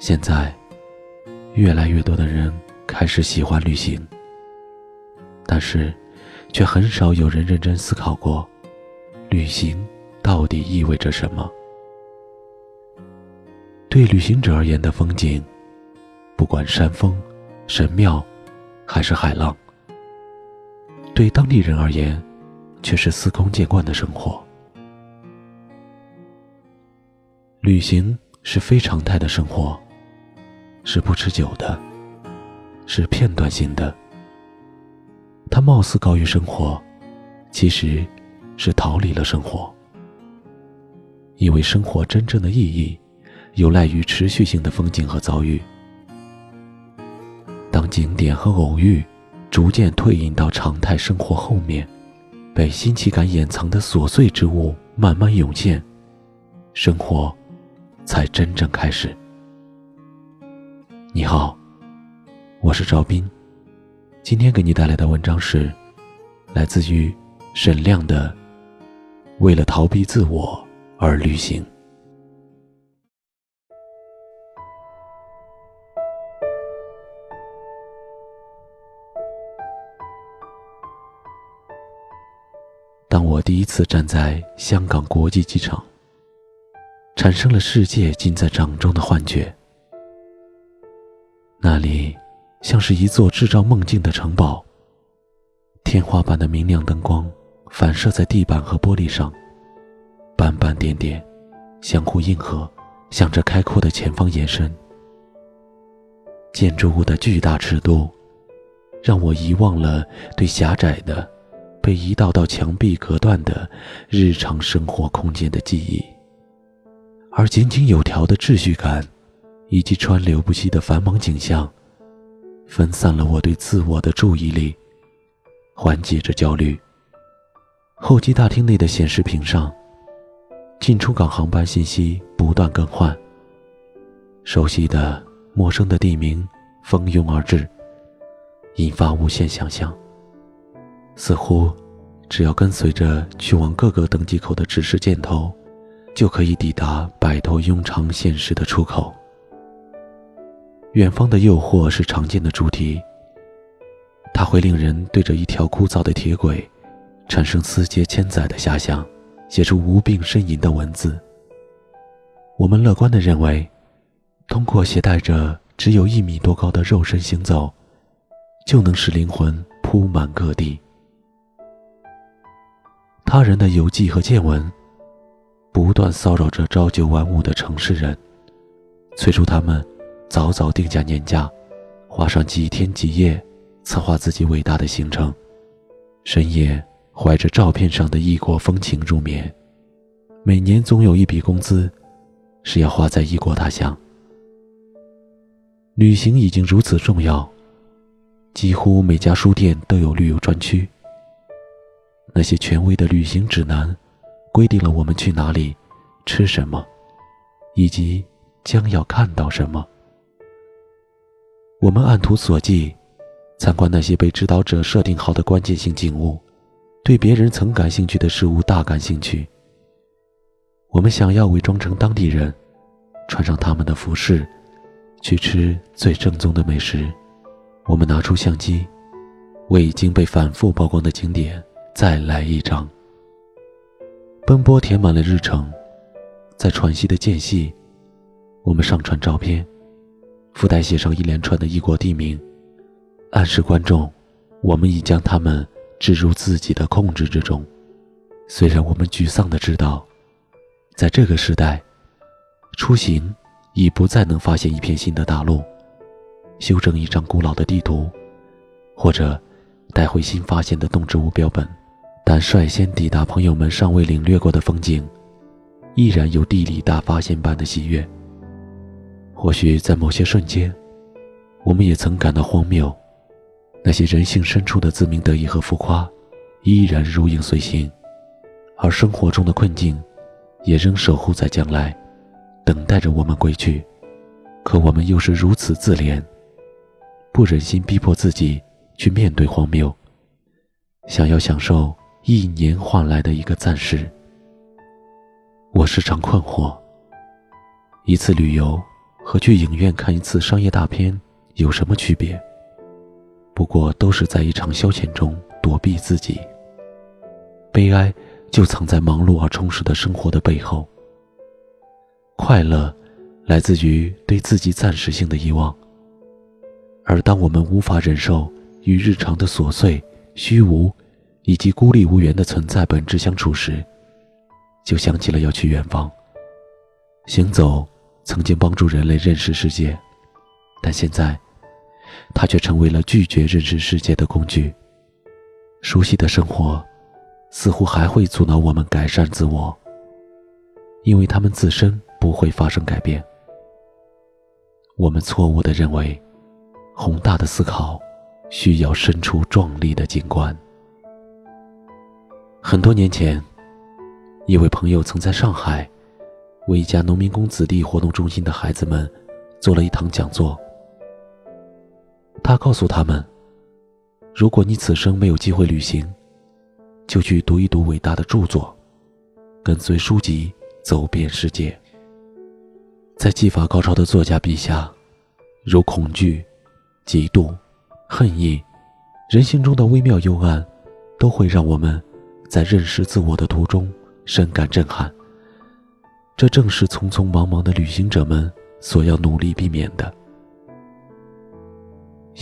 现在，越来越多的人开始喜欢旅行，但是，却很少有人认真思考过，旅行到底意味着什么。对旅行者而言的风景，不管山峰、神庙，还是海浪；对当地人而言，却是司空见惯的生活。旅行是非常态的生活。是不持久的，是片段性的。它貌似高于生活，其实是逃离了生活。因为生活真正的意义，有赖于持续性的风景和遭遇。当景点和偶遇逐渐退隐到常态生活后面，被新奇感掩藏的琐碎之物慢慢涌现，生活才真正开始。你好，我是赵斌，今天给你带来的文章是来自于沈亮的《为了逃避自我而旅行》。当我第一次站在香港国际机场，产生了世界尽在掌中的幻觉。那里像是一座制造梦境的城堡，天花板的明亮灯光反射在地板和玻璃上，斑斑点点，相互应和，向着开阔的前方延伸。建筑物的巨大尺度，让我遗忘了对狭窄的、被一道道墙壁隔断的日常生活空间的记忆，而井井有条的秩序感。以及川流不息的繁忙景象，分散了我对自我的注意力，缓解着焦虑。候机大厅内的显示屏上，进出港航班信息不断更换。熟悉的、陌生的地名蜂拥而至，引发无限想象。似乎，只要跟随着去往各个登机口的指示箭头，就可以抵达摆脱庸常现实的出口。远方的诱惑是常见的主题。它会令人对着一条枯燥的铁轨，产生思接千载的遐想，写出无病呻吟的文字。我们乐观地认为，通过携带着只有一米多高的肉身行走，就能使灵魂铺满各地。他人的游记和见闻，不断骚扰着朝九晚五的城市人，催促他们。早早定下年假，花上几天几夜，策划自己伟大的行程。深夜怀着照片上的异国风情入眠。每年总有一笔工资，是要花在异国他乡。旅行已经如此重要，几乎每家书店都有旅游专区。那些权威的旅行指南，规定了我们去哪里、吃什么，以及将要看到什么。我们按图索骥，参观那些被指导者设定好的关键性景物，对别人曾感兴趣的事物大感兴趣。我们想要伪装成当地人，穿上他们的服饰，去吃最正宗的美食。我们拿出相机，为已经被反复曝光的景点再来一张。奔波填满了日程，在喘息的间隙，我们上传照片。附带写上一连串的异国地名，暗示观众，我们已将他们置入自己的控制之中。虽然我们沮丧的知道，在这个时代，出行已不再能发现一片新的大陆，修正一张古老的地图，或者带回新发现的动植物标本，但率先抵达朋友们尚未领略过的风景，依然有地理大发现般的喜悦。或许在某些瞬间，我们也曾感到荒谬。那些人性深处的自鸣得意和浮夸，依然如影随形，而生活中的困境，也仍守护在将来，等待着我们归去。可我们又是如此自怜，不忍心逼迫自己去面对荒谬，想要享受一年换来的一个暂时。我时常困惑，一次旅游。和去影院看一次商业大片有什么区别？不过都是在一场消遣中躲避自己。悲哀就藏在忙碌而充实的生活的背后。快乐来自于对自己暂时性的遗忘。而当我们无法忍受与日常的琐碎、虚无以及孤立无援的存在本质相处时，就想起了要去远方。行走曾经帮助人类认识世界，但现在。它却成为了拒绝认识世界的工具。熟悉的生活，似乎还会阻挠我们改善自我，因为他们自身不会发生改变。我们错误地认为，宏大的思考需要身处壮丽的景观。很多年前，一位朋友曾在上海，为一家农民工子弟活动中心的孩子们做了一堂讲座。他告诉他们：“如果你此生没有机会旅行，就去读一读伟大的著作，跟随书籍走遍世界。在技法高超的作家笔下，如恐惧、嫉妒、恨意，人性中的微妙幽暗，都会让我们在认识自我的途中深感震撼。这正是匆匆忙忙的旅行者们所要努力避免的。”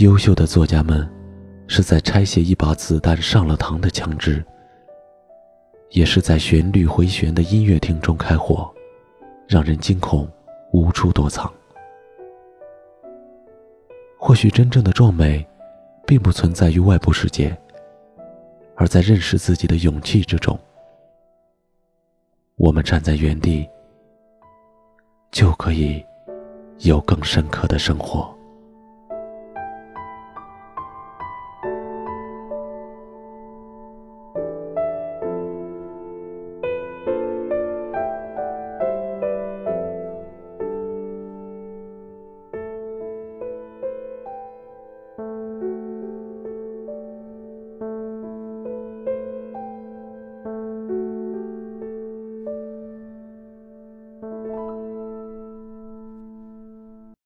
优秀的作家们，是在拆卸一把子弹上了膛的枪支，也是在旋律回旋的音乐厅中开火，让人惊恐，无处躲藏。或许真正的壮美，并不存在于外部世界，而在认识自己的勇气之中。我们站在原地，就可以有更深刻的生活。